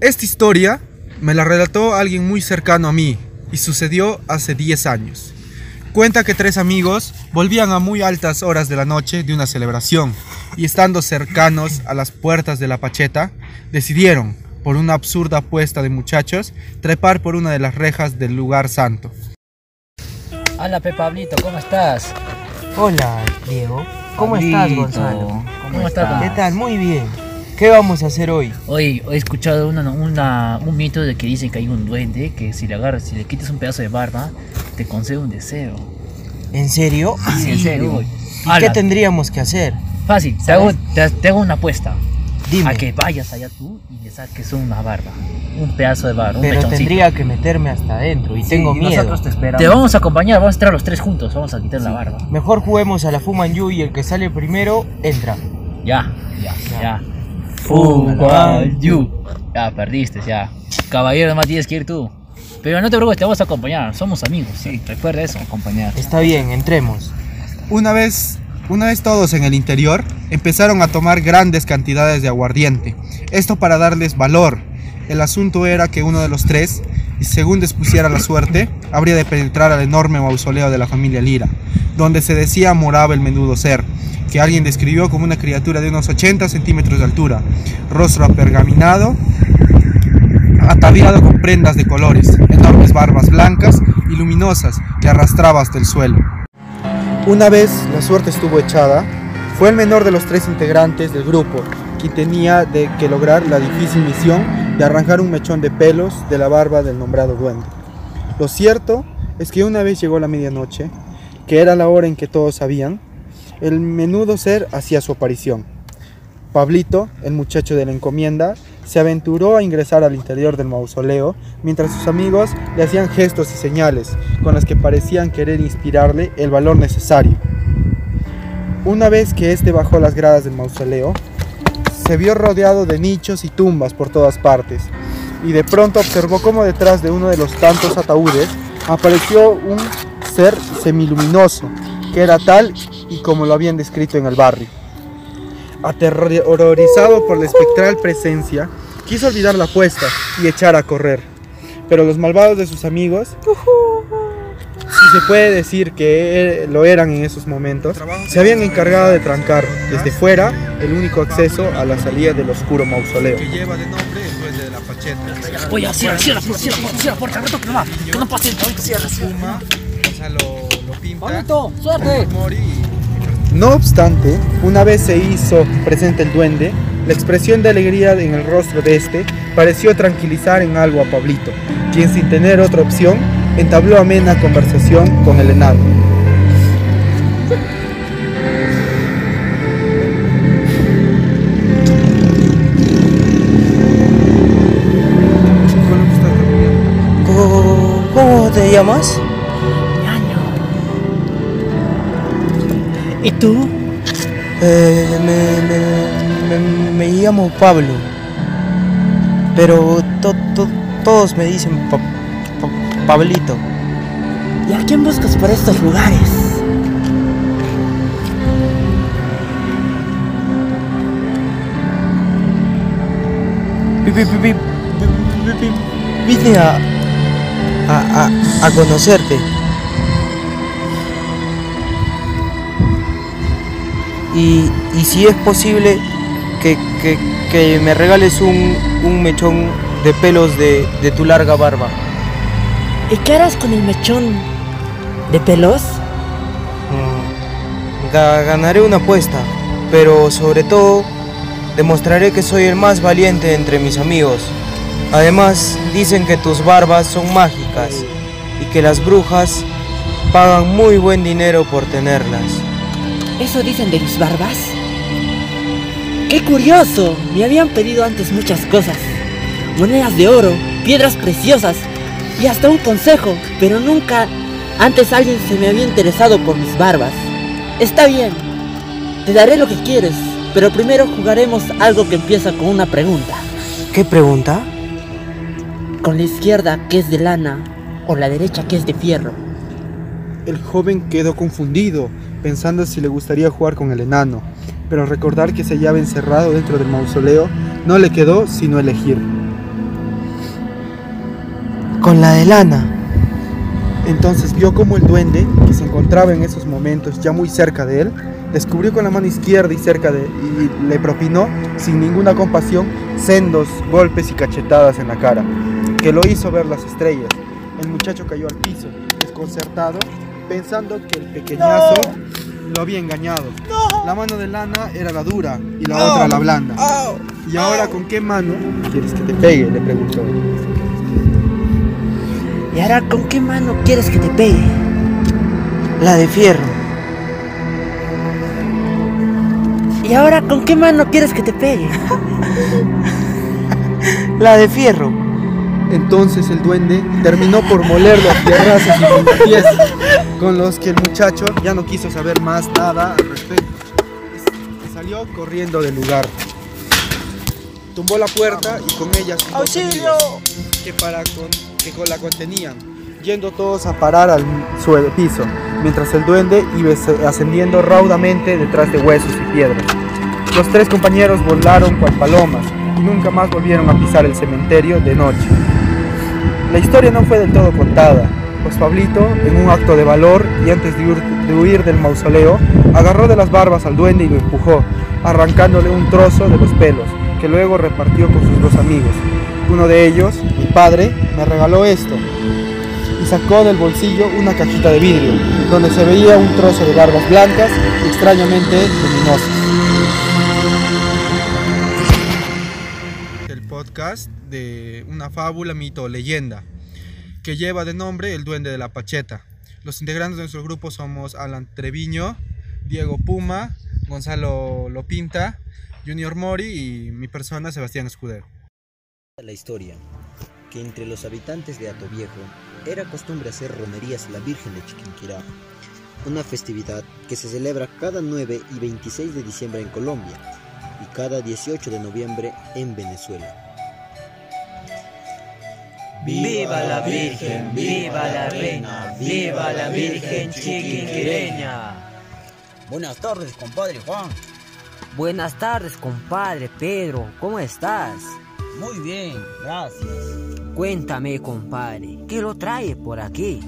Esta historia me la relató alguien muy cercano a mí y sucedió hace 10 años. Cuenta que tres amigos volvían a muy altas horas de la noche de una celebración y estando cercanos a las puertas de la pacheta, decidieron, por una absurda apuesta de muchachos, trepar por una de las rejas del lugar santo. Hola, Pe Pablito, ¿cómo estás? Hola, Diego. ¿Cómo estás, Gonzalo? ¿Cómo estás? ¿Qué tal? Muy bien. ¿Qué vamos a hacer hoy? Hoy he escuchado una, una- un mito de que dicen que hay un duende que si le agarras, si le quitas un pedazo de barba, te concede un deseo. ¿En serio? Sí, en serio. ¿Y Ala, qué tendríamos que hacer? Fácil, te hago, te, te hago una apuesta. Dime. A que vayas allá tú y le saques una barba. Un pedazo de barba, un Pero mechoncito. tendría que meterme hasta adentro y tengo miedo. Nosotros te esperamos. Te vamos a acompañar, vamos a entrar los tres juntos, vamos a quitar la barba. Mejor juguemos a la Fumanyu y el que sale primero entra. Ya, ya, ya. Fuman you. Ya, perdiste, ya. Caballero, nomás tienes que ir tú. Pero no te preocupes, te vamos a acompañar, somos amigos, sí, recuerda eso. acompañar. Está bien, entremos. Una vez, una vez todos en el interior, empezaron a tomar grandes cantidades de aguardiente. Esto para darles valor. El asunto era que uno de los tres, y según dispusiera la suerte, habría de penetrar al enorme mausoleo de la familia Lira, donde se decía moraba el menudo ser, que alguien describió como una criatura de unos 80 centímetros de altura, rostro apergaminado, ataviado con prendas de colores, enormes barbas blancas y luminosas que arrastraba hasta el suelo. Una vez la suerte estuvo echada, fue el menor de los tres integrantes del grupo quien tenía de que lograr la difícil misión de arrancar un mechón de pelos de la barba del nombrado duende. Lo cierto es que una vez llegó la medianoche, que era la hora en que todos sabían, el menudo ser hacía su aparición. Pablito, el muchacho de la encomienda, se aventuró a ingresar al interior del mausoleo mientras sus amigos le hacían gestos y señales con las que parecían querer inspirarle el valor necesario. Una vez que éste bajó las gradas del mausoleo, se vio rodeado de nichos y tumbas por todas partes, y de pronto observó como detrás de uno de los tantos ataúdes apareció un ser semiluminoso, que era tal y como lo habían descrito en el barrio. Aterrorizado por la espectral presencia, quiso olvidar la apuesta y echar a correr. Pero los malvados de sus amigos, si se puede decir que eh, lo eran en esos momentos, se habían encargado de trancar desde fuera el único acceso a la salida del oscuro mausoleo. Que lleva de nombre el duende de la pacheta. Oye, cierra, cierra, cierra, cierra, cierra, puerta, reto, que no va, que no pase, ahorita cierra. Lo pinta. Suerte. No obstante, una vez se hizo presente el duende, la expresión de alegría en el rostro de este pareció tranquilizar en algo a Pablito, quien sin tener otra opción entabló amena conversación con el enano. ¿Cómo, te llamas? ¿Y tú? Eh, me, me- me- me llamo Pablo. Pero to- to- todos me dicen Pa- Pa- Pablito. ¿Y a quién buscas por estos lugares? Vi- vi- vi- vi- vi- vi- Vine a, a, a- a conocerte. Y, y si es posible que, que- que me regales un, un mechón de pelos de, de tu larga barba. ¿Y qué harás con el mechón de pelos? Mm, ga- ganaré una apuesta, pero sobre todo demostraré que soy el más valiente entre mis amigos. Además, dicen que tus barbas son mágicas y que las brujas pagan muy buen dinero por tenerlas. ¿Eso dicen de mis barbas? ¡Qué curioso! Me habían pedido antes muchas cosas. Monedas de oro, piedras preciosas y hasta un consejo, pero nunca antes alguien se me había interesado por mis barbas. Está bien, te daré lo que quieres, pero primero jugaremos algo que empieza con una pregunta. ¿Qué pregunta? Con la izquierda que es de lana o la derecha que es de fierro. El joven quedó confundido, pensando si le gustaría jugar con el enano, pero al recordar que se hallaba encerrado dentro del mausoleo, no le quedó sino elegir. Con la de lana. Entonces vio como el duende, que se encontraba en esos momentos ya muy cerca de él, descubrió con la mano izquierda y cerca de y le propinó sin ninguna compasión sendos golpes y cachetadas en la cara, que lo hizo ver las estrellas. El muchacho cayó al piso, desconcertado, pensando que el pequeñazo lo había engañado. La mano de lana era la dura y la otra la blanda. ¿Y ahora con qué mano quieres que te pegue? Le preguntó. ¿Y ahora con qué mano quieres que te pegue? La de fierro. ¿Y ahora con qué mano quieres que te pegue? La de fierro. Entonces el duende terminó por moler los terrazos y pies, con los que el muchacho ya no quiso saber más nada al respecto. Y salió corriendo del lugar. Tumbó la puerta y con ella ¡Auxilio! que, para con, que la contenían, yendo todos a parar al suelo, piso, mientras el duende iba ascendiendo raudamente detrás de huesos y piedras. Los tres compañeros volaron cual palomas y nunca más volvieron a pisar el cementerio de noche. La historia no fue del todo contada, pues Pablito, en un acto de valor y antes de huir del mausoleo, agarró de las barbas al duende y lo empujó, arrancándole un trozo de los pelos, que luego repartió con sus dos amigos. Uno de ellos, mi padre, me regaló esto y sacó del bolsillo una cajita de vidrio, donde se veía un trozo de barbas blancas extrañamente luminosas. El podcast de una fábula, mito o leyenda que lleva de nombre El Duende de la Pacheta. Los integrantes de nuestro grupo somos Alan Treviño, Diego Puma, Gonzalo Lopinta, Junior Mori y mi persona Sebastián Escudero. La historia que entre los habitantes de Atoviejo era costumbre hacer romerías a la Virgen de Chiquinquirá, una festividad que se celebra cada 9 y 26 de diciembre en Colombia y cada 18 de noviembre en Venezuela. ¡Viva la Virgen! ¡Viva la Reina! ¡Viva la Virgen chiquinquireña! Buenas tardes, compadre Juan. Buenas tardes, compadre Pedro. ¿Cómo estás? Muy bien, gracias. Cuéntame, compadre, ¿qué lo trae por aquí?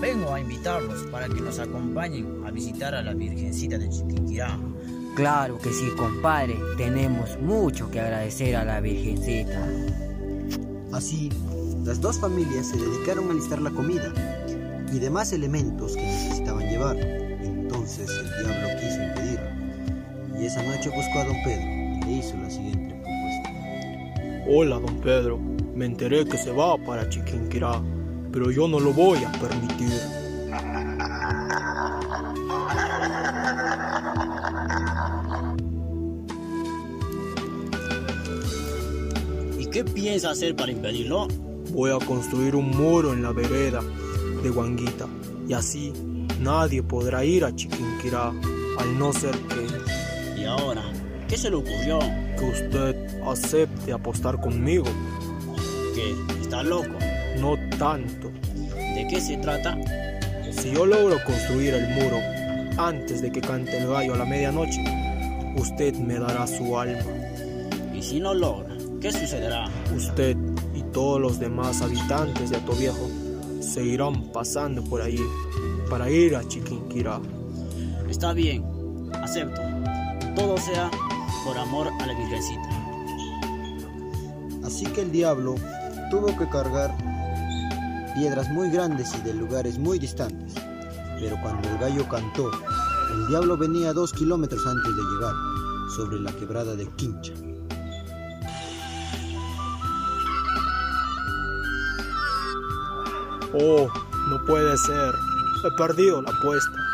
Vengo a invitarlos para que nos acompañen a visitar a la Virgencita de Chiquinquirá. Claro que sí, compadre. Tenemos mucho que agradecer a la Virgencita. Así, las dos familias se dedicaron a listar la comida y demás elementos que necesitaban llevar. Entonces el diablo quiso impedirlo y esa noche buscó a don Pedro y le hizo la siguiente. Hola, don Pedro. Me enteré que se va para Chiquinquirá, pero yo no lo voy a permitir. ¿Y qué piensa hacer para impedirlo? Voy a construir un muro en la vereda de Guanguita y así nadie podrá ir a Chiquinquirá, al no ser que, ¿Y ahora? ¿Qué se le ocurrió? Que usted acepte apostar conmigo. ¿Qué? ¿Está loco? No tanto. ¿De qué se trata? Si yo logro construir el muro antes de que cante el gallo a la medianoche, usted me dará su alma. ¿Y si no logra? ¿Qué sucederá? Usted y todos los demás habitantes de Atoviejo se irán pasando por ahí para ir a Chiquinquirá. Está bien, acepto. Todo sea por amor a la Virgencita. Así que el diablo tuvo que cargar piedras muy grandes y de lugares muy distantes. Pero cuando el gallo cantó, el diablo venía dos kilómetros antes de llegar, sobre la quebrada de Quincha. Oh, no puede ser. He perdido la apuesta.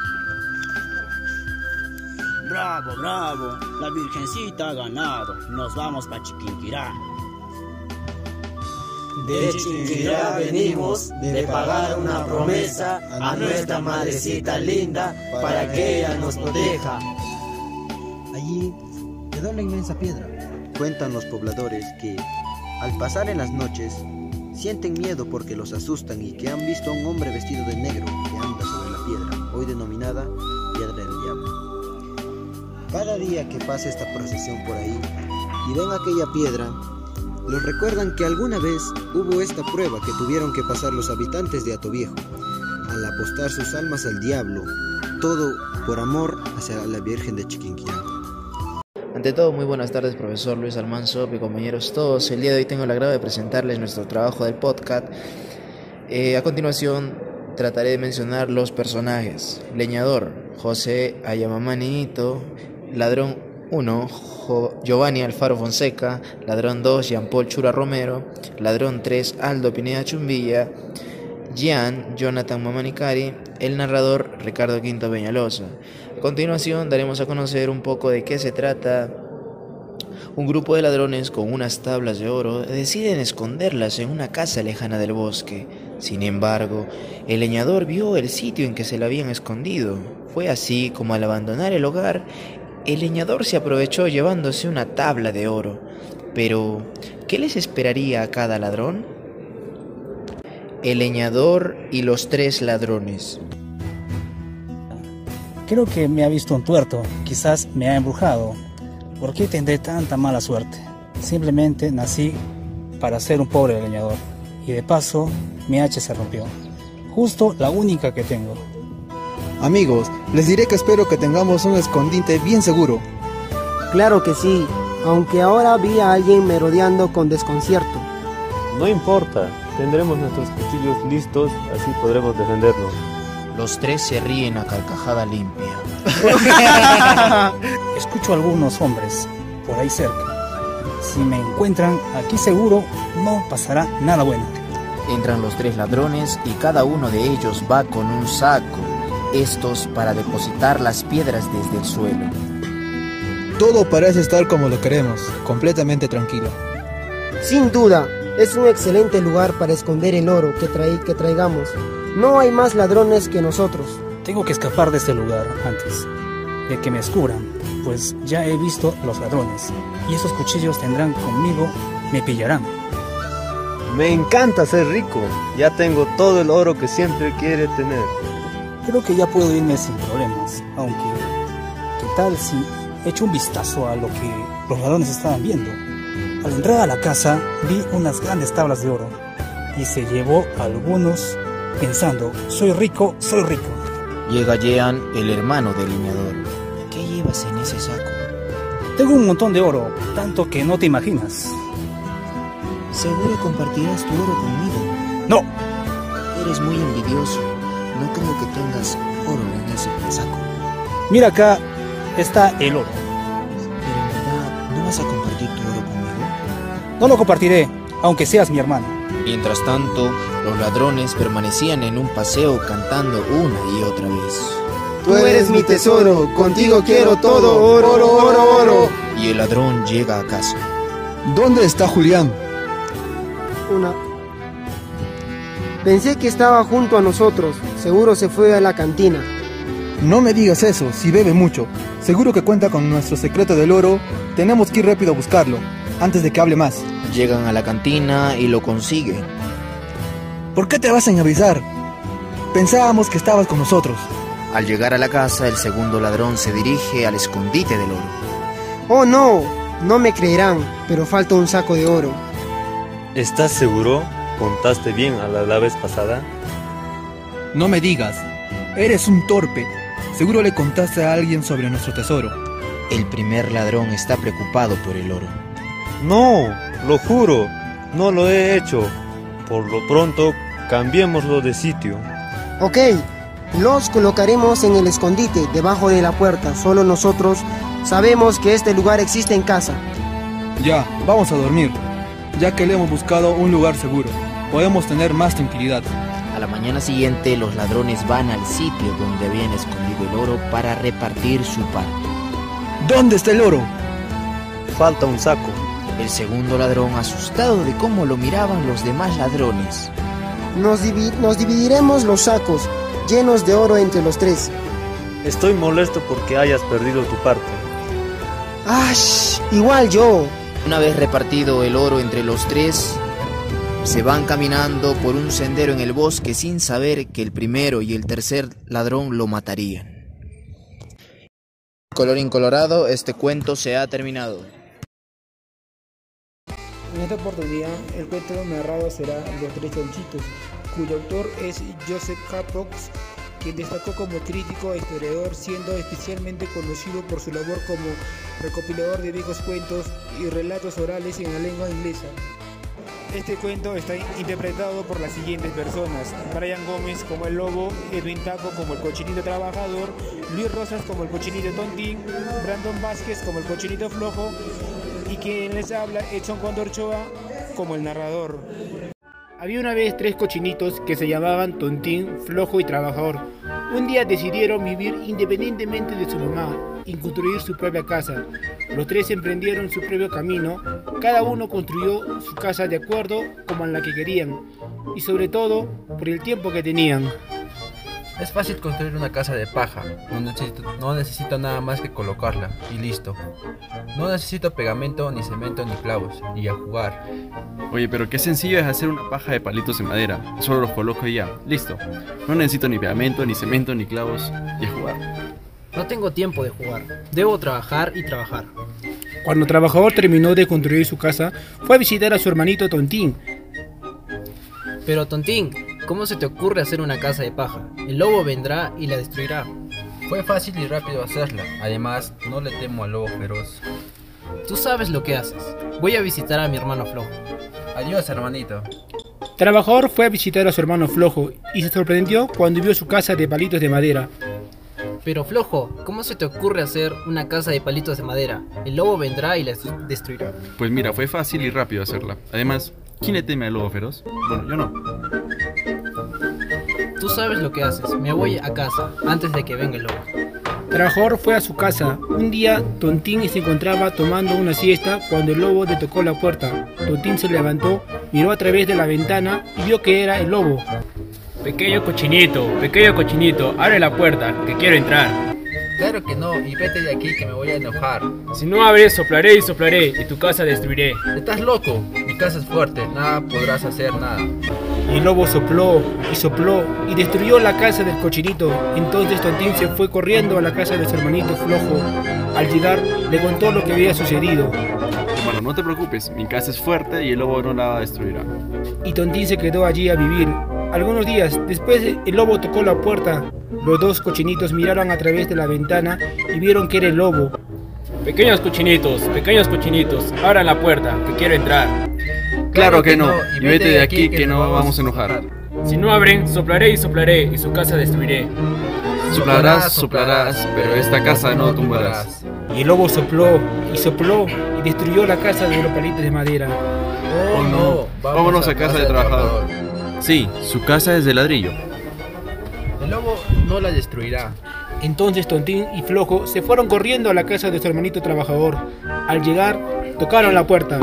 Bravo, bravo. La Virgencita ha ganado. Nos vamos para Chiquinquirá. De Chiquinquirá venimos de pagar una promesa a nuestra madrecita linda para que ella nos proteja. Allí quedó la inmensa piedra. Cuentan los pobladores que, al pasar en las noches, sienten miedo porque los asustan y que han visto a un hombre vestido de negro que anda sobre la piedra, hoy denominada. Cada día que pasa esta procesión por ahí y ven aquella piedra, los recuerdan que alguna vez hubo esta prueba que tuvieron que pasar los habitantes de Atoviejo, al apostar sus almas al diablo, todo por amor hacia la Virgen de Chiquinquirá. Ante todo, muy buenas tardes, profesor Luis Almanzo y compañeros todos. El día de hoy tengo el agrado de presentarles nuestro trabajo del podcast. Eh, a continuación, trataré de mencionar los personajes. Leñador, José Ayamamanito. Ladrón 1, Giovanni Alfaro Fonseca. Ladrón 2, Jean Paul Chura Romero. Ladrón 3, Aldo Pineda Chumbilla. Gian, Jonathan Mamanicari. El narrador, Ricardo Quinto Peñalosa. A continuación, daremos a conocer un poco de qué se trata un grupo de ladrones con unas tablas de oro deciden esconderlas en una casa lejana del bosque. Sin embargo, el leñador vio el sitio en que se la habían escondido. Fue así como al abandonar el hogar, el leñador se aprovechó llevándose una tabla de oro. Pero, ¿qué les esperaría a cada ladrón? El leñador y los tres ladrones. Creo que me ha visto un tuerto, quizás me ha embrujado. ¿Por qué tendré tanta mala suerte? Simplemente nací para ser un pobre leñador. Y de paso, mi hacha se rompió. Justo la única que tengo. Amigos, les diré que espero que tengamos un escondite bien seguro. Claro que sí, aunque ahora vi a alguien merodeando con desconcierto. No importa, tendremos nuestros cuchillos listos, así podremos defendernos. Los tres se ríen a carcajada limpia. Escucho a algunos hombres por ahí cerca. Si me encuentran aquí seguro, no pasará nada bueno. Entran los tres ladrones y cada uno de ellos va con un saco, estos para depositar las piedras desde el suelo. Todo parece estar como lo queremos, completamente tranquilo. Sin duda, es un excelente lugar para esconder el oro que, que traigamos. No hay más ladrones que nosotros. Tengo que escapar de este lugar antes de que me descubran, pues ya he visto a los ladrones y esos cuchillos tendrán conmigo, me pillarán. Me encanta ser rico, ya tengo todo el oro que siempre quiere tener. Creo que ya puedo irme sin problemas, aunque ¿qué tal si echo un vistazo a lo que los ladrones estaban viendo? Al entrar a la casa vi unas grandes tablas de oro y se llevó a algunos pensando, soy rico, soy rico. Llega Jean, el hermano del leñador. ¿Qué llevas en ese saco? Tengo un montón de oro, tanto que no te imaginas. ¿Seguro compartirás tu oro conmigo? No. Eres muy envidioso. No creo que tengas oro en ese saco. Mira acá está el oro. Pero en verdad, ¿no vas a compartir tu oro conmigo? No lo compartiré, aunque seas mi hermano. Mientras tanto, los ladrones permanecían en un paseo cantando una y otra vez. Tú eres mi tesoro, contigo quiero todo, oro, oro, oro, oro. Y el ladrón llega a casa. ¿Dónde está Julián? Una. Pensé que estaba junto a nosotros, seguro se fue a la cantina. No me digas eso, si bebe mucho. Seguro que cuenta con nuestro secreto del oro. Tenemos que ir rápido a buscarlo, antes de que hable más. Llegan a la cantina y lo consiguen. ¿Por qué te vas a avisar? Pensábamos que estabas con nosotros. Al llegar a la casa, el segundo ladrón se dirige al escondite del oro. Oh no, no me creerán, pero falta un saco de oro. ¿Estás seguro? ¿Contaste bien a la, la vez pasada? No me digas, eres un torpe. Seguro le contaste a alguien sobre nuestro tesoro. El primer ladrón está preocupado por el oro. No, lo juro, no lo he hecho. Por lo pronto, cambiémoslo de sitio. Ok, los colocaremos en el escondite, debajo de la puerta. Solo nosotros sabemos que este lugar existe en casa. Ya, vamos a dormir. Ya que le hemos buscado un lugar seguro, podemos tener más tranquilidad. A la mañana siguiente, los ladrones van al sitio donde habían escondido el oro para repartir su parte. ¿Dónde está el oro? Falta un saco. El segundo ladrón, asustado de cómo lo miraban los demás ladrones. Nos, divi nos dividiremos los sacos, llenos de oro entre los tres. Estoy molesto porque hayas perdido tu parte. ¡Ash! Igual yo. Una vez repartido el oro entre los tres, se van caminando por un sendero en el bosque sin saber que el primero y el tercer ladrón lo matarían. Color incolorado, este cuento se ha terminado. En esta oportunidad, el cuento narrado será Los Tres Chanchitos, cuyo autor es Joseph Capox, quien destacó como crítico e historiador, siendo especialmente conocido por su labor como recopilador de viejos cuentos y relatos orales en la lengua inglesa. Este cuento está interpretado por las siguientes personas: Brian Gómez como el lobo, Edwin Taco como el cochinito trabajador, Luis Rosas como el cochinito tontín, Brandon Vázquez como el cochinito flojo y quien les habla, Edson Condorchoa como el narrador. Había una vez tres cochinitos que se llamaban Tontín, Flojo y Trabajador. Un día decidieron vivir independientemente de su mamá y construir su propia casa. Los tres emprendieron su propio camino, cada uno construyó su casa de acuerdo como en la que querían y sobre todo por el tiempo que tenían. Es fácil construir una casa de paja, no necesito, no necesito nada más que colocarla y listo. No necesito pegamento, ni cemento, ni clavos, y a jugar. Oye, pero qué sencillo es hacer una paja de palitos de madera. Solo los coloco y ya, listo. No necesito ni pegamento, ni cemento, ni clavos, y a jugar. No tengo tiempo de jugar, debo trabajar y trabajar. Cuando el trabajador terminó de construir su casa, fue a visitar a su hermanito Tontín. Pero Tontín, ¿cómo se te ocurre hacer una casa de paja? El lobo vendrá y la destruirá. Fue fácil y rápido hacerla. Además, no le temo al lobo feroz. Tú sabes lo que haces. Voy a visitar a mi hermano Flojo. Adiós, hermanito. Trabajador fue a visitar a su hermano Flojo y se sorprendió cuando vio su casa de palitos de madera. Pero Flojo, ¿cómo se te ocurre hacer una casa de palitos de madera? El lobo vendrá y la destruirá. Pues mira, fue fácil y rápido hacerla. Además, ¿quién le teme al lobo feroz? Bueno, yo no. Sabes lo que haces. Me voy a casa antes de que venga el lobo. Trabajador fue a su casa. Un día, Tontín se encontraba tomando una siesta cuando el lobo le tocó la puerta. Tontín se levantó, miró a través de la ventana y vio que era el lobo. Pequeño cochinito, pequeño cochinito, abre la puerta, que quiero entrar. Claro que no, y vete de aquí que me voy a enojar. Si no abres, soplaré y soplaré, y tu casa destruiré. Estás loco, mi casa es fuerte, nada podrás hacer nada. Y el lobo sopló y sopló y destruyó la casa del cochinito. Entonces Tontín se fue corriendo a la casa de su hermanito flojo. Al llegar, le contó lo que había sucedido. Bueno, no te preocupes, mi casa es fuerte y el lobo no la destruirá. Y Tontín se quedó allí a vivir. Algunos días después, el lobo tocó la puerta. Los dos cochinitos miraron a través de la ventana y vieron que era el lobo. Pequeños cochinitos, pequeños cochinitos, abran la puerta, que quiero entrar. Claro que no, y vete de aquí que no vamos a enojar. Si no abren, soplaré y soplaré, y su casa destruiré. Soplarás, soplarás, pero esta casa no tumbarás. Y el lobo sopló y sopló y destruyó la casa de los palitos de madera. Oh no, vámonos a casa de trabajador. Sí, su casa es de ladrillo. El lobo no la destruirá. Entonces Tontín y Flojo se fueron corriendo a la casa de su hermanito trabajador. Al llegar, tocaron la puerta.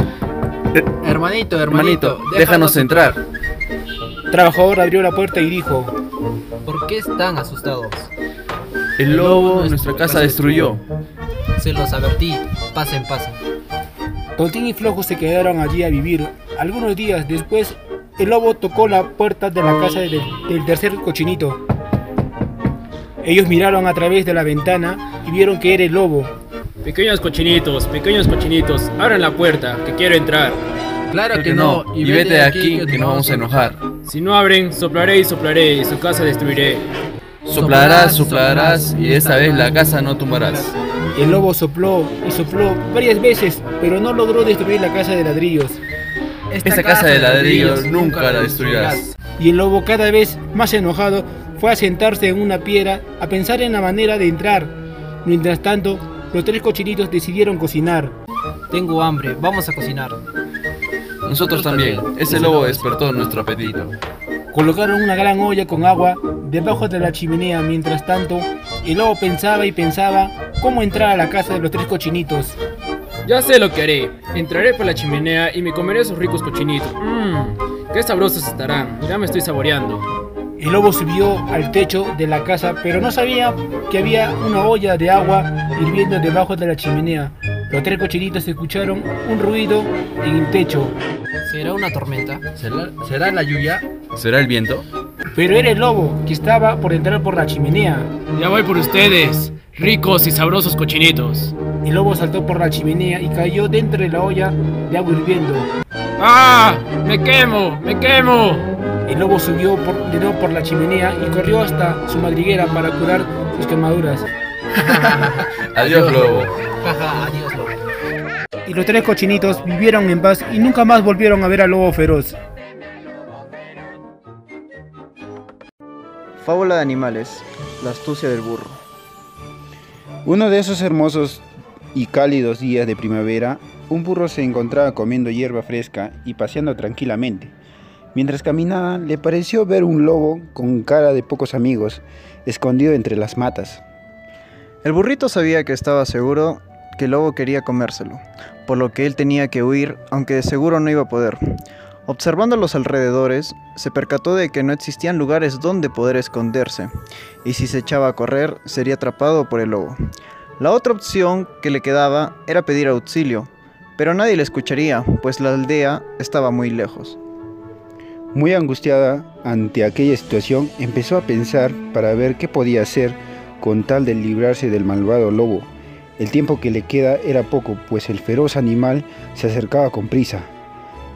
Hermanito, hermanito, déjanos entrar. Trabajador abrió la puerta y dijo, ¿Por qué están asustados? El lobo nuestra casa destruyó. Se los advertí, pasen, pasen. Tontín y Flojo se quedaron allí a vivir. Algunos días después, el lobo tocó la puerta de la casa del, del tercer cochinito. Ellos miraron a través de la ventana y vieron que era el lobo. Pequeños cochinitos, pequeños cochinitos, abran la puerta, que quiero entrar. Claro que no, y vete de aquí que nos vamos a enojar. Si no abren, soplaré y soplaré, y su casa destruiré. Soplarás, soplarás, y esta vez la casa no tumbarás. El lobo sopló y sopló varias veces, pero no logró destruir la casa de ladrillos. Esta casa de ladrillos nunca la destruirás. Y el lobo cada vez más enojado fue a sentarse en una piedra a pensar en la manera de entrar. Mientras tanto, los tres cochinitos decidieron cocinar. Tengo hambre, vamos a cocinar. Nosotros también. Ese lobo despertó nuestro apetito. Colocaron una gran olla con agua debajo de la chimenea. Mientras tanto, el lobo pensaba y pensaba cómo entrar a la casa de los tres cochinitos. Ya sé lo que haré. Entraré por la chimenea y me comeré esos ricos cochinitos. Mmm, qué sabrosos estarán. Ya me estoy saboreando. El lobo subió al techo de la casa, pero no sabía que había una olla de agua hirviendo debajo de la chimenea. Los tres cochinitos escucharon un ruido en el techo. ¿Será una tormenta? ¿Será, ¿Será la lluvia? ¿Será el viento? Pero era el lobo que estaba por entrar por la chimenea. Ya voy por ustedes, ricos y sabrosos cochinitos. El lobo saltó por la chimenea y cayó dentro de la olla de agua hirviendo. ¡Ah! ¡Me quemo! ¡Me quemo! El lobo subió por, de nuevo por la chimenea y corrió hasta su madriguera para curar sus quemaduras. Adiós, lobo. Adiós, lobo. Y los tres cochinitos vivieron en paz y nunca más volvieron a ver al lobo feroz. Fábula de animales. La astucia del burro. Uno de esos hermosos y cálidos días de primavera, un burro se encontraba comiendo hierba fresca y paseando tranquilamente. Mientras caminaba, le pareció ver un lobo con cara de pocos amigos, escondido entre las matas. El burrito sabía que estaba seguro que el lobo quería comérselo, por lo que él tenía que huir, aunque de seguro no iba a poder. Observando los alrededores, se percató de que no existían lugares donde poder esconderse, y si se echaba a correr, sería atrapado por el lobo. La otra opción que le quedaba era pedir auxilio, pero nadie le escucharía, pues la aldea estaba muy lejos. Muy angustiada ante aquella situación, empezó a pensar para ver qué podía hacer con tal de librarse del malvado lobo. El tiempo que le queda era poco, pues el feroz animal se acercaba con prisa.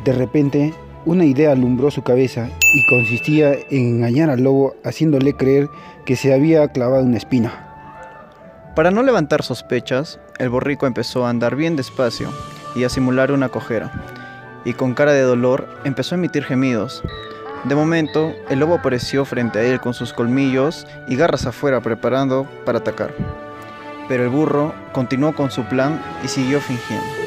De repente, una idea alumbró su cabeza y consistía en engañar al lobo haciéndole creer que se había clavado una espina. Para no levantar sospechas, el borrico empezó a andar bien despacio y a simular una cojera, y con cara de dolor empezó a emitir gemidos. De momento, el lobo apareció frente a él con sus colmillos y garras afuera preparando para atacar. Pero el burro continuó con su plan y siguió fingiendo.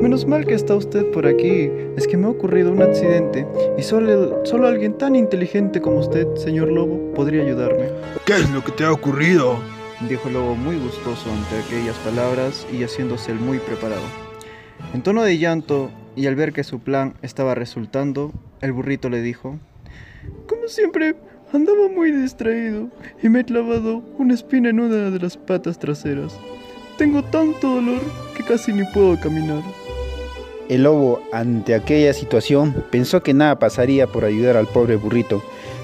Menos mal que está usted por aquí. Es que me ha ocurrido un accidente y solo, solo alguien tan inteligente como usted, señor lobo, podría ayudarme. ¿Qué es lo que te ha ocurrido? Dijo el lobo muy gustoso ante aquellas palabras y haciéndose el muy preparado. En tono de llanto y al ver que su plan estaba resultando, el burrito le dijo, Como siempre, andaba muy distraído y me he clavado una espina en una de las patas traseras. Tengo tanto dolor que casi ni puedo caminar. El lobo, ante aquella situación, pensó que nada pasaría por ayudar al pobre burrito,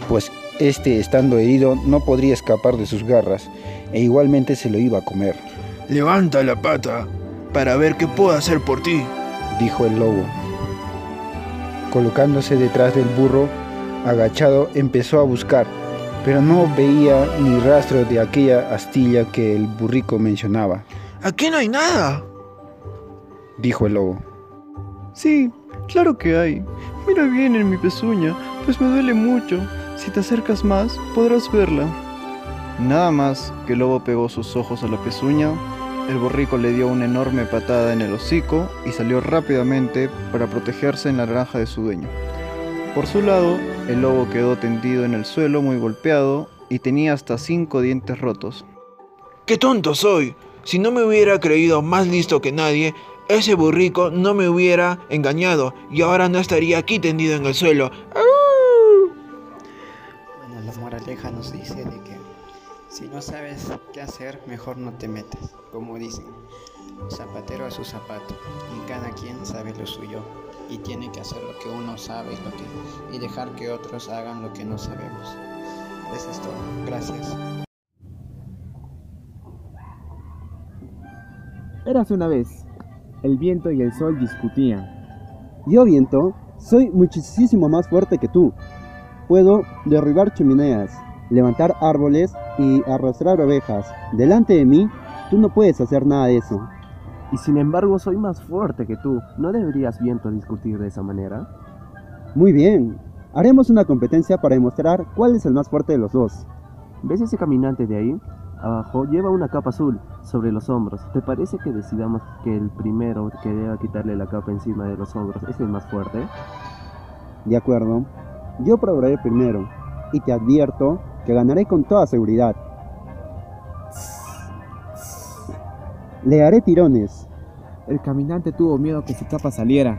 pues este, estando herido, no podría escapar de sus garras, e igualmente se lo iba a comer. Levanta la pata para ver qué puedo hacer por ti, dijo el lobo. Colocándose detrás del burro, agachado, empezó a buscar, pero no veía ni rastro de aquella astilla que el burrico mencionaba. Aquí no hay nada, dijo el lobo. Sí, claro que hay. Mira bien en mi pezuña, pues me duele mucho. Si te acercas más, podrás verla. Nada más que el lobo pegó sus ojos a la pezuña, el borrico le dio una enorme patada en el hocico y salió rápidamente para protegerse en la granja de su dueño. Por su lado, el lobo quedó tendido en el suelo muy golpeado y tenía hasta cinco dientes rotos. ¡Qué tonto soy! Si no me hubiera creído más listo que nadie, ese burrico no me hubiera engañado y ahora no estaría aquí tendido en el suelo. Bueno, la moraleja nos dice de que si no sabes qué hacer, mejor no te metes. Como dicen, zapatero a su zapato y cada quien sabe lo suyo y tiene que hacer lo que uno sabe lo que, y dejar que otros hagan lo que no sabemos. Eso es todo. Gracias. Érase una vez. El viento y el sol discutían. Yo, viento, soy muchísimo más fuerte que tú. Puedo derribar chimeneas, levantar árboles y arrastrar ovejas. Delante de mí, tú no puedes hacer nada de eso. Y sin embargo soy más fuerte que tú. ¿No deberías viento discutir de esa manera? Muy bien. Haremos una competencia para demostrar cuál es el más fuerte de los dos. ¿Ves ese caminante de ahí? Abajo lleva una capa azul sobre los hombros. ¿Te parece que decidamos que el primero que deba quitarle la capa encima de los hombros es el más fuerte? De acuerdo. Yo probaré primero y te advierto que ganaré con toda seguridad. Le haré tirones. El caminante tuvo miedo que su capa saliera,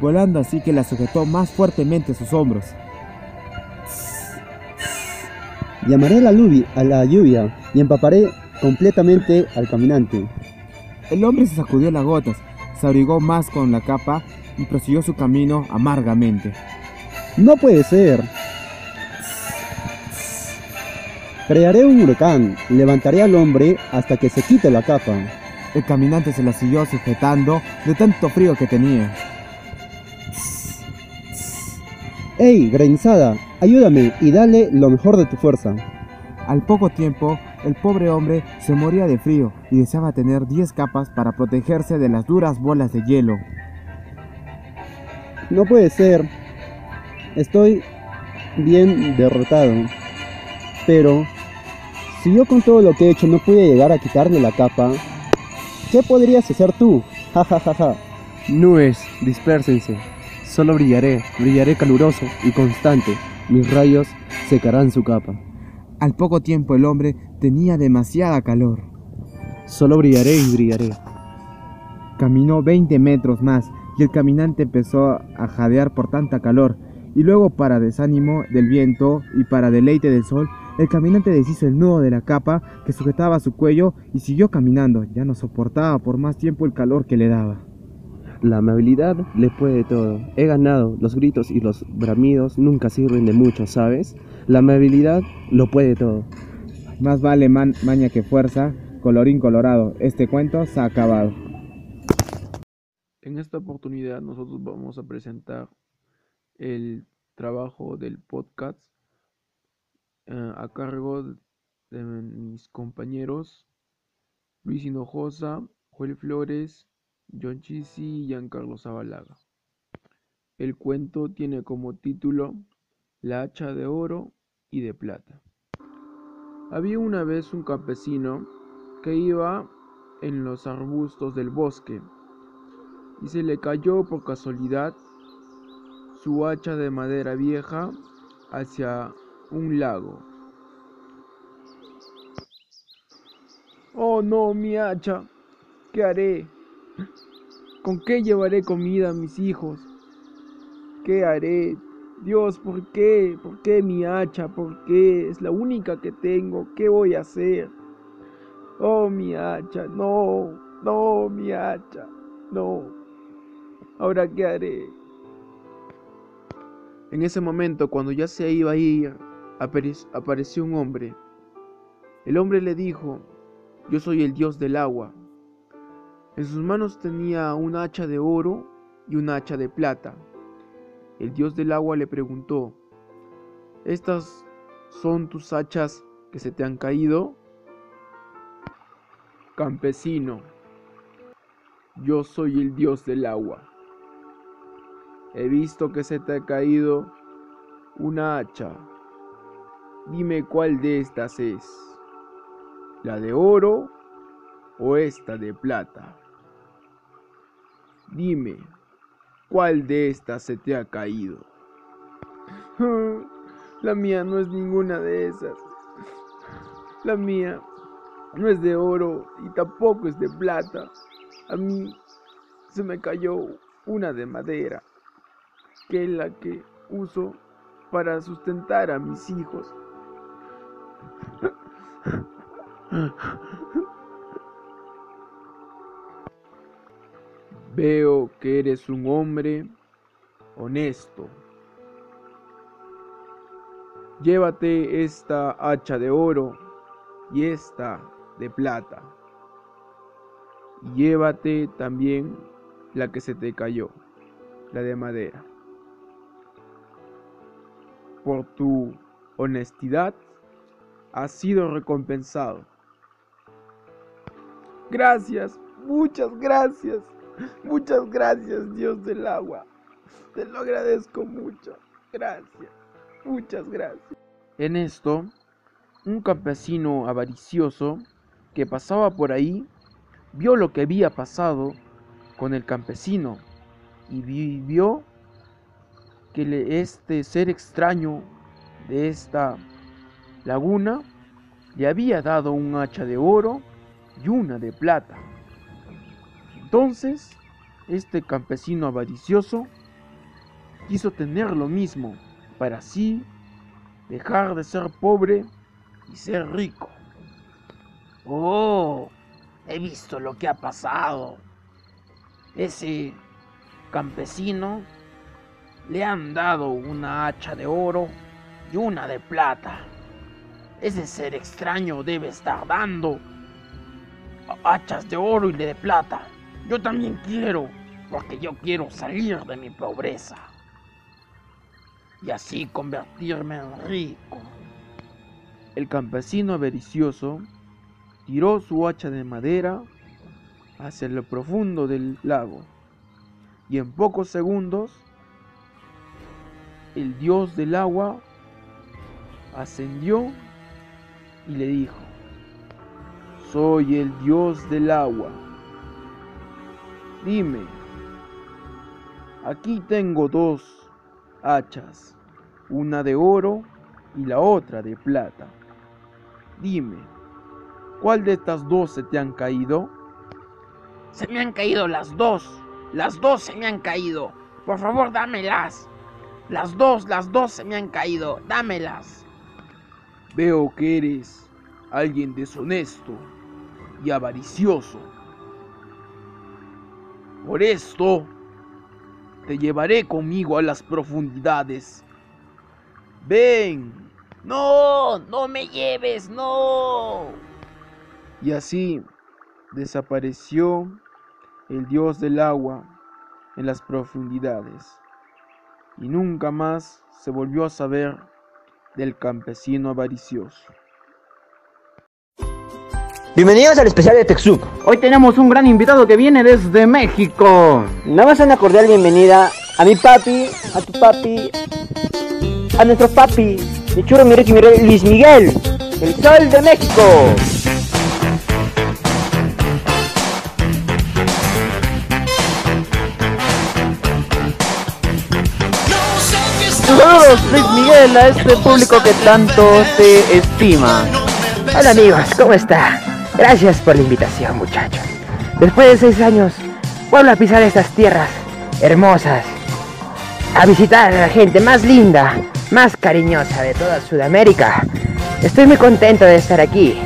volando así que la sujetó más fuertemente a sus hombros. Llamaré a la, lluvia, a la lluvia y empaparé completamente al caminante. El hombre se sacudió las gotas, se abrigó más con la capa y prosiguió su camino amargamente. No puede ser. Crearé un huracán levantaré al hombre hasta que se quite la capa. El caminante se la siguió sujetando de tanto frío que tenía. ¡Ey, granizada! Ayúdame y dale lo mejor de tu fuerza. Al poco tiempo, el pobre hombre se moría de frío y deseaba tener 10 capas para protegerse de las duras bolas de hielo. No puede ser. Estoy bien derrotado. Pero, si yo con todo lo que he hecho no pude llegar a quitarle la capa, ¿qué podrías hacer tú? Ja ja ja ja. Nubes, dispérsense. Solo brillaré, brillaré caluroso y constante. Mis rayos secarán su capa. Al poco tiempo el hombre tenía demasiada calor. Solo brillaré y brillaré. Caminó 20 metros más y el caminante empezó a jadear por tanta calor. Y luego para desánimo del viento y para deleite del sol, el caminante deshizo el nudo de la capa que sujetaba su cuello y siguió caminando. Ya no soportaba por más tiempo el calor que le daba. La amabilidad le puede todo. He ganado. Los gritos y los bramidos nunca sirven de mucho, ¿sabes? La amabilidad lo puede todo. Más vale maña que fuerza. Colorín colorado. Este cuento se ha acabado. En esta oportunidad nosotros vamos a presentar el trabajo del podcast eh, a cargo de mis compañeros Luis Hinojosa, Joel Flores, John Chisi y Giancarlo Zabalaga. El cuento tiene como título La hacha de oro y de plata. Había una vez un campesino que iba en los arbustos del bosque y se le cayó por casualidad su hacha de madera vieja hacia un lago. Oh no, mi hacha, ¿qué haré? ¿Con qué llevaré comida a mis hijos? ¿Qué haré? Dios, ¿por qué? ¿Por qué mi hacha? ¿Por qué? Es la única que tengo. ¿Qué voy a hacer? Oh, mi hacha, no, no, mi hacha, no. Ahora, ¿qué haré? En ese momento, cuando ya se iba a ir, apareció un hombre. El hombre le dijo, yo soy el dios del agua. En sus manos tenía un hacha de oro y un hacha de plata. El dios del agua le preguntó, ¿estas son tus hachas que se te han caído? Campesino, yo soy el dios del agua. He visto que se te ha caído una hacha. Dime cuál de estas es, la de oro o esta de plata. Dime, ¿cuál de estas se te ha caído? La mía no es ninguna de esas. La mía no es de oro y tampoco es de plata. A mí se me cayó una de madera, que es la que uso para sustentar a mis hijos. Veo que eres un hombre honesto. Llévate esta hacha de oro y esta de plata. Llévate también la que se te cayó, la de madera. Por tu honestidad has sido recompensado. Gracias, muchas gracias. Muchas gracias, Dios del agua. Te lo agradezco mucho. Gracias. Muchas gracias. En esto, un campesino avaricioso que pasaba por ahí vio lo que había pasado con el campesino y vio que este ser extraño de esta laguna le había dado un hacha de oro y una de plata. Entonces, este campesino avaricioso quiso tener lo mismo para así dejar de ser pobre y ser rico. Oh, he visto lo que ha pasado. Ese campesino le han dado una hacha de oro y una de plata. Ese ser extraño debe estar dando hachas de oro y de plata. Yo también quiero, porque yo quiero salir de mi pobreza. y así convertirme en rico. El campesino avaricioso tiró su hacha de madera hacia lo profundo del lago y en pocos segundos el dios del agua ascendió y le dijo, soy el dios del agua. Dime, aquí tengo dos hachas, una de oro y la otra de plata. Dime, ¿cuál de estas dos se te han caído? Se me han caído las dos. Las dos se me han caído. Por favor, dámelas. Las dos, las dos se me han caído. Dámelas. Veo que eres alguien deshonesto y avaricioso. Por esto, te llevaré conmigo a las profundidades. Ven. No, no me lleves, no. Y así desapareció el dios del agua en las profundidades. Y nunca más se volvió a saber del campesino avaricioso. Bienvenidos al especial de TechSoup. Hoy tenemos un gran invitado que viene desde México. Nada más una cordial bienvenida a mi papi, a tu papi, a nuestro papi, mi churro, mi Ricky, mi rey, Luis Miguel, el sol de México. Saludos Luis Miguel a este público que tanto te estima. Hola amigos, ¿cómo está? Gracias por la invitación muchachos. Después de seis años, vuelvo a pisar estas tierras hermosas, a visitar a la gente más linda, más cariñosa de toda Sudamérica. Estoy muy contento de estar aquí.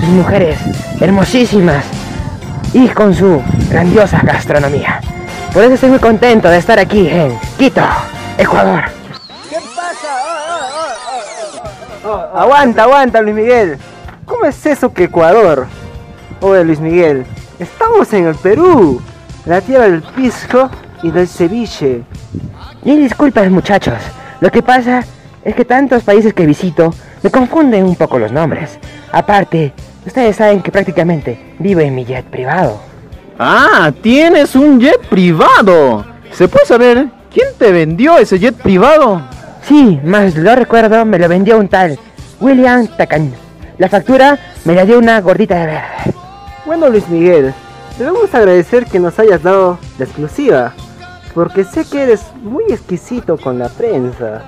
Sus mujeres hermosísimas y con su grandiosa gastronomía. Por eso estoy muy contento de estar aquí en Quito, Ecuador. Aguanta, aguanta, Luis Miguel. ¿Cómo es eso que Ecuador? Oye, Luis Miguel, estamos en el Perú, la tierra del pisco y del ceviche. Mil disculpas muchachos, lo que pasa es que tantos países que visito me confunden un poco los nombres. Aparte, ustedes saben que prácticamente vivo en mi jet privado. Ah, tienes un jet privado. ¿Se puede saber quién te vendió ese jet privado? Sí, más lo recuerdo, me lo vendió un tal William Tacan. La factura me la dio una gordita de verde. Bueno, Luis Miguel, debemos agradecer que nos hayas dado la exclusiva, porque sé que eres muy exquisito con la prensa.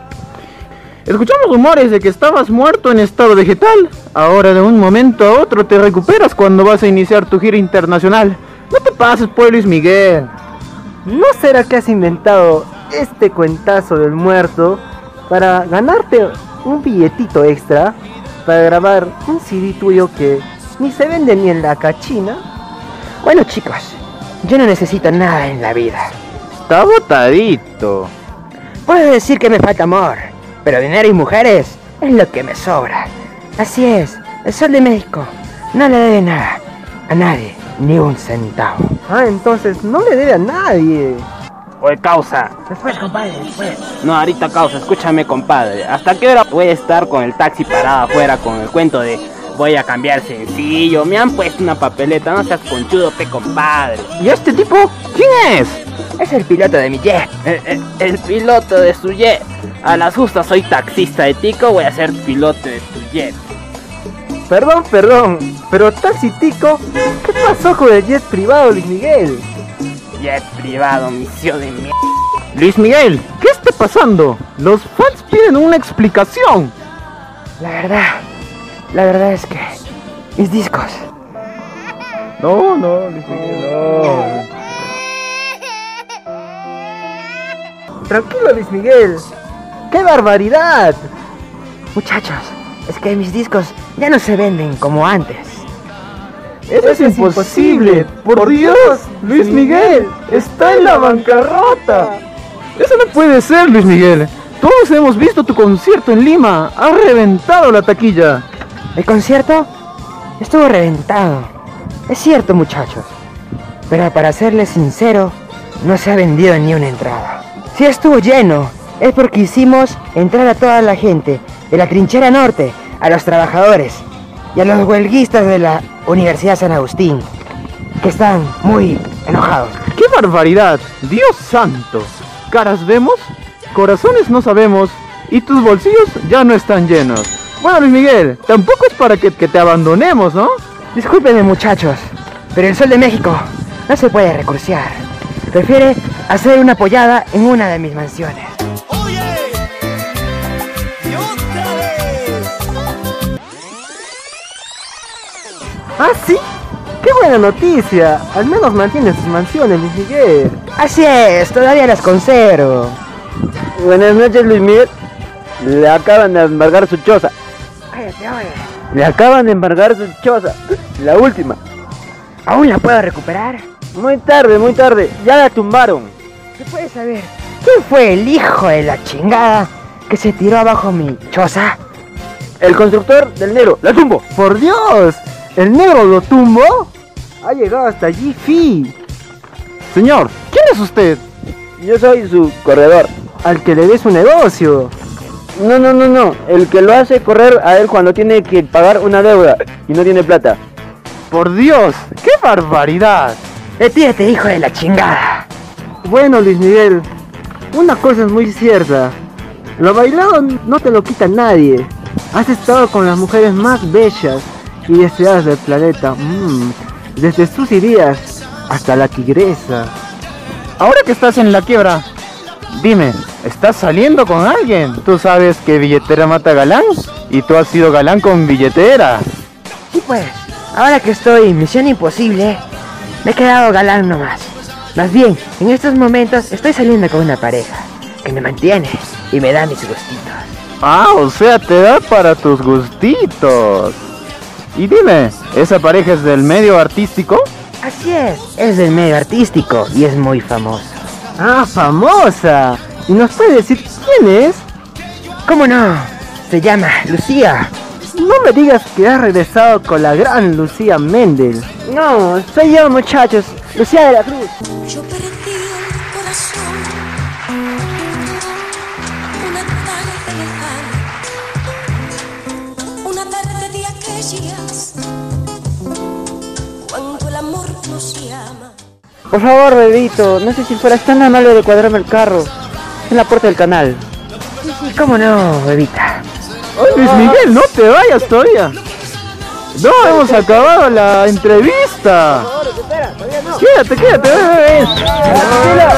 Escuchamos rumores de que estabas muerto en estado vegetal. Ahora de un momento a otro te recuperas cuando vas a iniciar tu gira internacional. No te pases, pues, Luis Miguel. ¿No será que has inventado este cuentazo del muerto para ganarte un billetito extra para grabar un CD tuyo que ni se vende ni en la cachina? Bueno chicos, yo no necesito nada en la vida. Está botadito. Puedo decir que me falta amor, pero dinero y mujeres es lo que me sobra. Así es, el sol de México no le debe nada a nadie, ni un centavo. Ah, entonces no le debe a nadie. Oye, causa. Después, compadre, después. No, ahorita causa, escúchame, compadre. ¿Hasta qué hora puede estar con el taxi parado afuera con el cuento de voy a cambiar sencillo? Me han puesto una papeleta, no seas conchudo, pe compadre. ¿Y este tipo? ¿Quién es? Es el piloto de mi jet. El, el- el piloto de su jet. A las justas soy taxista de tico, voy a ser piloto de tu jet. Perdón, perdón, pero Taxi Tico, ¿qué pasó con el jet privado, Luis Miguel? Jet privado, misión de mierda. Luis Miguel, ¿qué está pasando? Los fans piden una explicación. La verdad, la verdad es que mis discos. No, no, Luis Miguel, no. Tranquilo, Luis Miguel. ¡Qué barbaridad! Muchachos, es que mis discos ya no se venden como antes. Eso es imposible. Por Dios, Luis Miguel está en la bancarrota. Eso no puede ser, Luis Miguel. Todos hemos visto tu concierto en Lima. Ha reventado la taquilla. El concierto estuvo reventado. Es cierto, muchachos. Pero para serles sincero, no se ha vendido ni una entrada. Sí estuvo lleno, es porque hicimos entrar a toda la gente de la trinchera norte, a los trabajadores y a los huelguistas de la Universidad San Agustín, que están muy enojados. ¡Qué barbaridad! ¡Dios santo! Caras vemos, corazones no sabemos y tus bolsillos ya no están llenos. Bueno, Luis Miguel, tampoco es para que, que te abandonemos, ¿no? Discúlpenme muchachos, pero el Sol de México no se puede recursear. Prefiere hacer una pollada en una de mis mansiones. ¿Ah, sí? ¡Qué buena noticia! Al menos mantiene sus mansiones, Luis Miguel. Así es, todavía las conservo. Buenas noches, Luis Miguel. Le acaban de embargar su choza. Cállate, oye. Le acaban de embargar su choza. La última. ¿Aún la puedo recuperar? Muy tarde, muy tarde. Ya la tumbaron. ¿Se puede saber quién fue el hijo de la chingada que se tiró abajo mi choza? El constructor del negro. ¡La tumbo! ¡Por Dios! ¿El negro lo tumbó? Ha llegado hasta allí, Fi. Señor, ¿quién es usted? Yo soy su corredor. Al que le dé su negocio. No, no, no, no. El que lo hace correr a él cuando tiene que pagar una deuda y no tiene plata. Por Dios, qué barbaridad. Retírate, hijo de la chingada. Bueno, Luis Miguel, una cosa es muy cierta. Lo bailado no te lo quita nadie. Has estado con las mujeres más bellas y deseadas del planeta. Mm, desde sus Díaz hasta la tigresa. Ahora que estás en la quiebra, dime, ¿estás saliendo con alguien? Tú sabes que billetera mata galán y tú has sido galán con billetera. Sí, pues, ahora que estoy en Misión Imposible, me he quedado galán nomás. Más bien, en estos momentos estoy saliendo con una pareja que me mantiene y me da mis gustitos. Ah, o sea, te da para tus gustitos. Y dime, ¿esa pareja es del medio artístico? Así es, es del medio artístico y es muy famosa. Ah, famosa. ¿Y nos puede decir quién es? ¿Cómo no? Se llama Lucía. No me digas que has regresado con la gran Lucía Méndez. No, soy yo, muchachos. Lucía de la Cruz. Yo el Por favor, bebito, no sé si fueras tan amable de cuadrarme el carro. En la puerta del canal. Cómo no, bebita. ¡Ay, Luis Miguel, no te vayas todavía! ¡No, hemos acabado la entrevista! ¡Quédate, quédate, ven, ven, ven.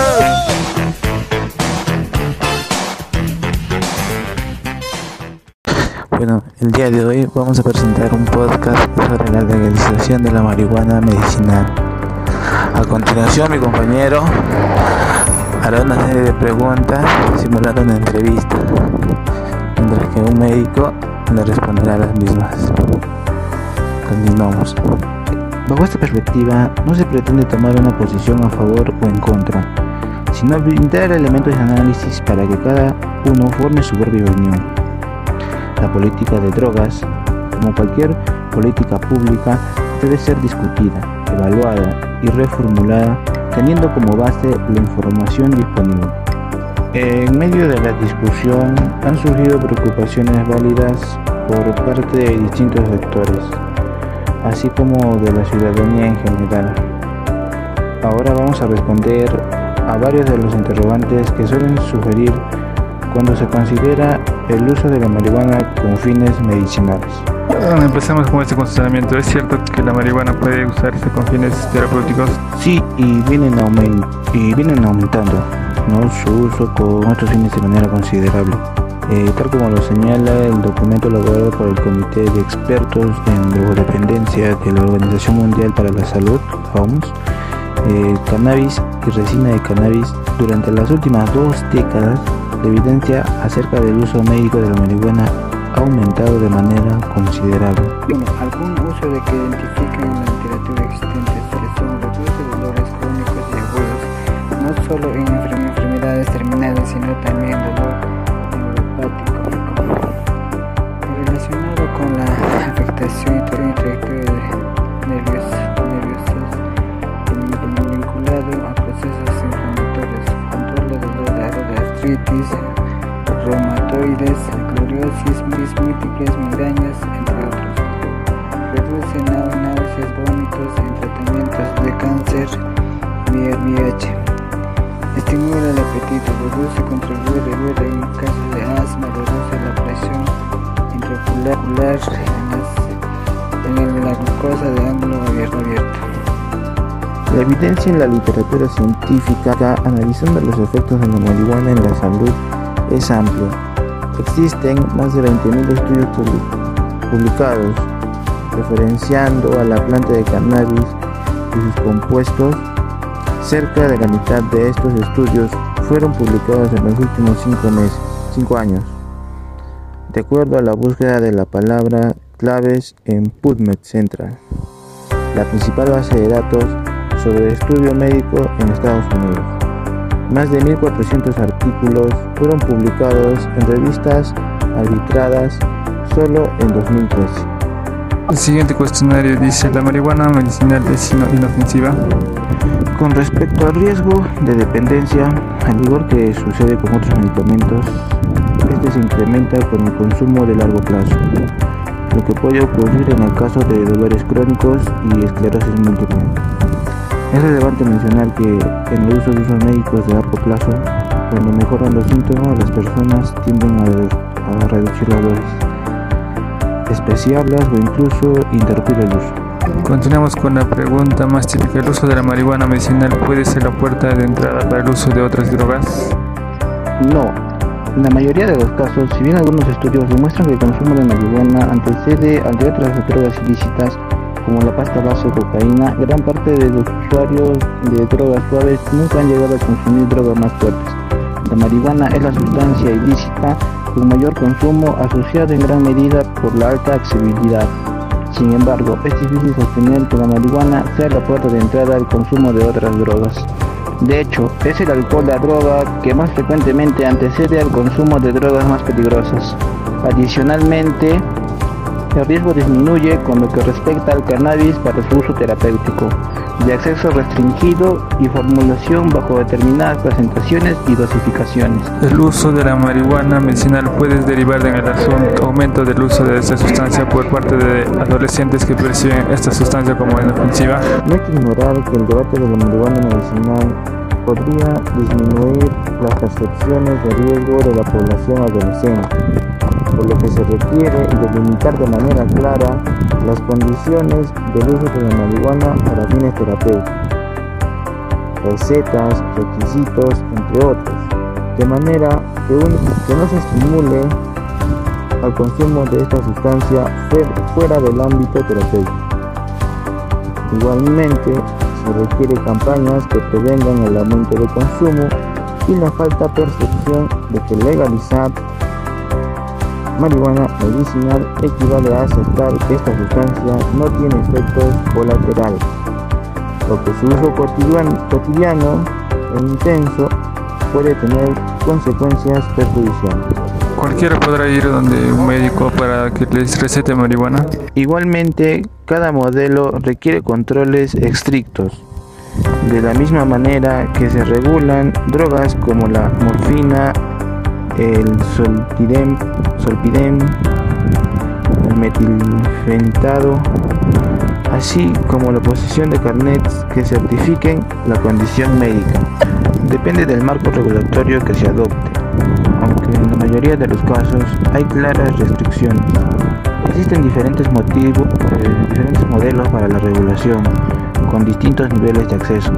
Bueno, el día de hoy vamos a presentar un podcast sobre la legalización de la marihuana medicinal. A continuación, mi compañero hará una serie de preguntas simulando una entrevista, mientras que un médico le responderá las mismas. Continuamos. Bajo esta perspectiva, no se pretende tomar una posición a favor o en contra, sino brindar elementos de análisis para que cada uno forme su propia opinión. La política de drogas, como cualquier política pública, debe ser discutida, evaluada y reformulada teniendo como base la información disponible. En medio de la discusión han surgido preocupaciones válidas por parte de distintos sectores, así como de la ciudadanía en general. Ahora vamos a responder a varios de los interrogantes que suelen sugerir cuando se considera el uso de la marihuana con fines medicinales. Bueno, empezamos con este cuestionamiento. ¿Es cierto que la marihuana puede usarse con fines terapéuticos? Sí, y vienen, aument y vienen aumentando ¿no? su uso con otros fines de manera considerable. Eh, tal como lo señala el documento elaborado por el Comité de Expertos en Drogodependencia de la Organización Mundial para la Salud, OMS, eh, cannabis y resina de cannabis durante las últimas dos décadas la evidencia acerca del uso médico de la marihuana ha aumentado de manera considerable. Bueno, algún uso de que identifican en la literatura existente son reduce dolores crónicos y agudos, no solo en enfer- enfermedades terminales, sino también dolor neuropático. Relacionado con la afectación intracranial nerviosa, reumatoides, esclerosis, múltiples migrañas, entre otros. Reduce náuseas, vómitos en tratamientos de cáncer VIH. Estimula el apetito, reduce, contribuye, reduce en casos de asma, reduce la presión intraocular en, en la glucosa de ángulo abierto. abierto. La evidencia en la literatura científica analizando los efectos de la marihuana en la salud es amplia. Existen más de 20.000 estudios publicados referenciando a la planta de cannabis y sus compuestos. Cerca de la mitad de estos estudios fueron publicados en los últimos 5 meses, 5 años. De acuerdo a la búsqueda de la palabra claves en PubMed Central, la principal base de datos sobre estudio médico en Estados Unidos. Más de 1.400 artículos fueron publicados en revistas arbitradas solo en 2013. El siguiente cuestionario dice, ¿la marihuana medicinal es inofensiva? Con respecto al riesgo de dependencia, al igual que sucede con otros medicamentos, este se incrementa con el consumo de largo plazo, lo que puede ocurrir en el caso de dolores crónicos y esclerosis múltiple. Es relevante mencionar que en el uso de usos médicos de largo plazo, cuando mejoran los síntomas, las personas tienden a, a reducir la dosis, especiarlas o incluso interrumpir el uso. Continuamos con la pregunta más típica. ¿El uso de la marihuana medicinal puede ser la puerta de entrada para el uso de otras drogas? No. En la mayoría de los casos, si bien algunos estudios demuestran que el consumo de marihuana antecede al de otras drogas ilícitas, como la pasta base o cocaína, gran parte de los usuarios de drogas suaves nunca han llegado a consumir drogas más fuertes. La marihuana es la sustancia ilícita con mayor consumo asociada en gran medida por la alta accesibilidad. Sin embargo, es difícil sostener que la marihuana sea la puerta de entrada al consumo de otras drogas. De hecho, es el alcohol la droga que más frecuentemente antecede al consumo de drogas más peligrosas. Adicionalmente, el riesgo disminuye con lo que respecta al cannabis para su uso terapéutico, de acceso restringido y formulación bajo determinadas presentaciones y dosificaciones. El uso de la marihuana medicinal puede derivar en el asunto, aumento del uso de esta sustancia por parte de adolescentes que perciben esta sustancia como inofensiva. No hay que ignorar que el debate de la marihuana medicinal podría disminuir las percepciones de riesgo de la población adolescente por lo que se requiere delimitar de manera clara las condiciones del uso de la marihuana para fines terapéuticos, recetas, requisitos, entre otros, de manera que, que no se estimule al consumo de esta sustancia fuera del ámbito terapéutico. Igualmente, se requiere campañas que prevengan el aumento de consumo y la falta percepción de que legalizar marihuana medicinal equivale a aceptar que esta sustancia no tiene efectos colaterales, lo que su uso cotidiano, cotidiano e intenso puede tener consecuencias perjudiciales. ¿Cualquiera podrá ir donde un médico para que les recete marihuana? Igualmente, cada modelo requiere controles estrictos. De la misma manera que se regulan drogas como la morfina, el solpidem, el metilfentado, así como la posesión de carnets que certifiquen la condición médica. Depende del marco regulatorio que se adopte, aunque en la mayoría de los casos hay claras restricciones. Existen diferentes motivos, eh, diferentes modelos para la regulación, con distintos niveles de acceso.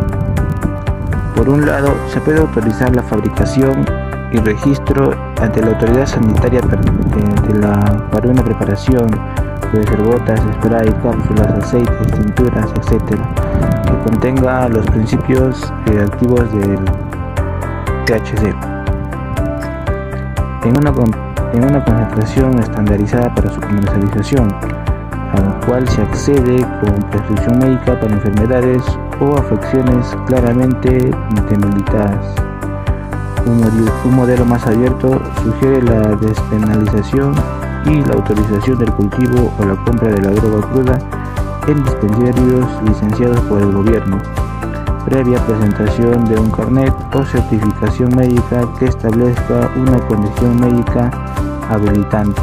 Por un lado, se puede autorizar la fabricación y registro ante la autoridad sanitaria de, la, para una preparación, puede ser gotas, spray, cápsulas, aceites, tinturas, etc., que contenga los principios eh, activos del THC. En una, en una concentración estandarizada para su comercialización, a la cual se accede con prescripción médica para enfermedades o afecciones claramente debilitadas. Un modelo más abierto sugiere la despenalización y la autorización del cultivo o la compra de la droga cruda en dispensarios licenciados por el gobierno, previa presentación de un carnet o certificación médica que establezca una condición médica habilitante.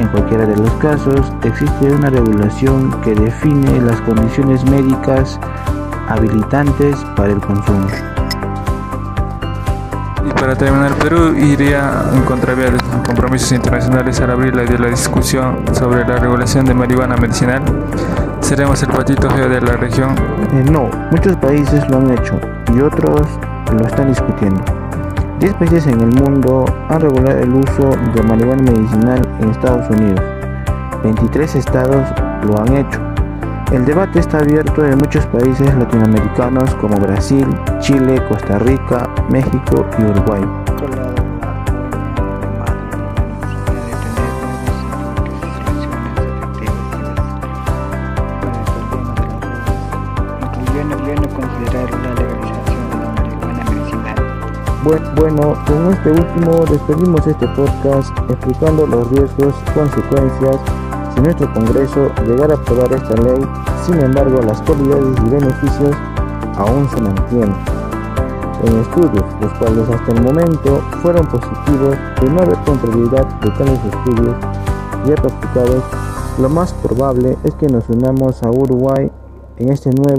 En cualquiera de los casos, existe una regulación que define las condiciones médicas habilitantes para el consumo. Para terminar, Perú iría en contravía de sus compromisos internacionales al abrir la, la discusión sobre la regulación de marihuana medicinal. ¿Seremos el patito feo de la región? Eh, no, muchos países lo han hecho y otros lo están discutiendo. 10 países en el mundo han regulado el uso de marihuana medicinal en Estados Unidos. 23 estados lo han hecho. El debate está abierto en muchos países latinoamericanos como Brasil, Chile, Costa Rica, México y Uruguay. Bueno, con este último despedimos este podcast explicando los riesgos consecuencias si nuestro Congreso llegara a aprobar esta ley. Sin embargo, las cualidades y beneficios aún se mantienen. En estudios, los cuales hasta el momento fueron positivos, de no haber contrariedad de tales estudios ya practicados, lo más probable es que nos unamos a Uruguay en este nuevo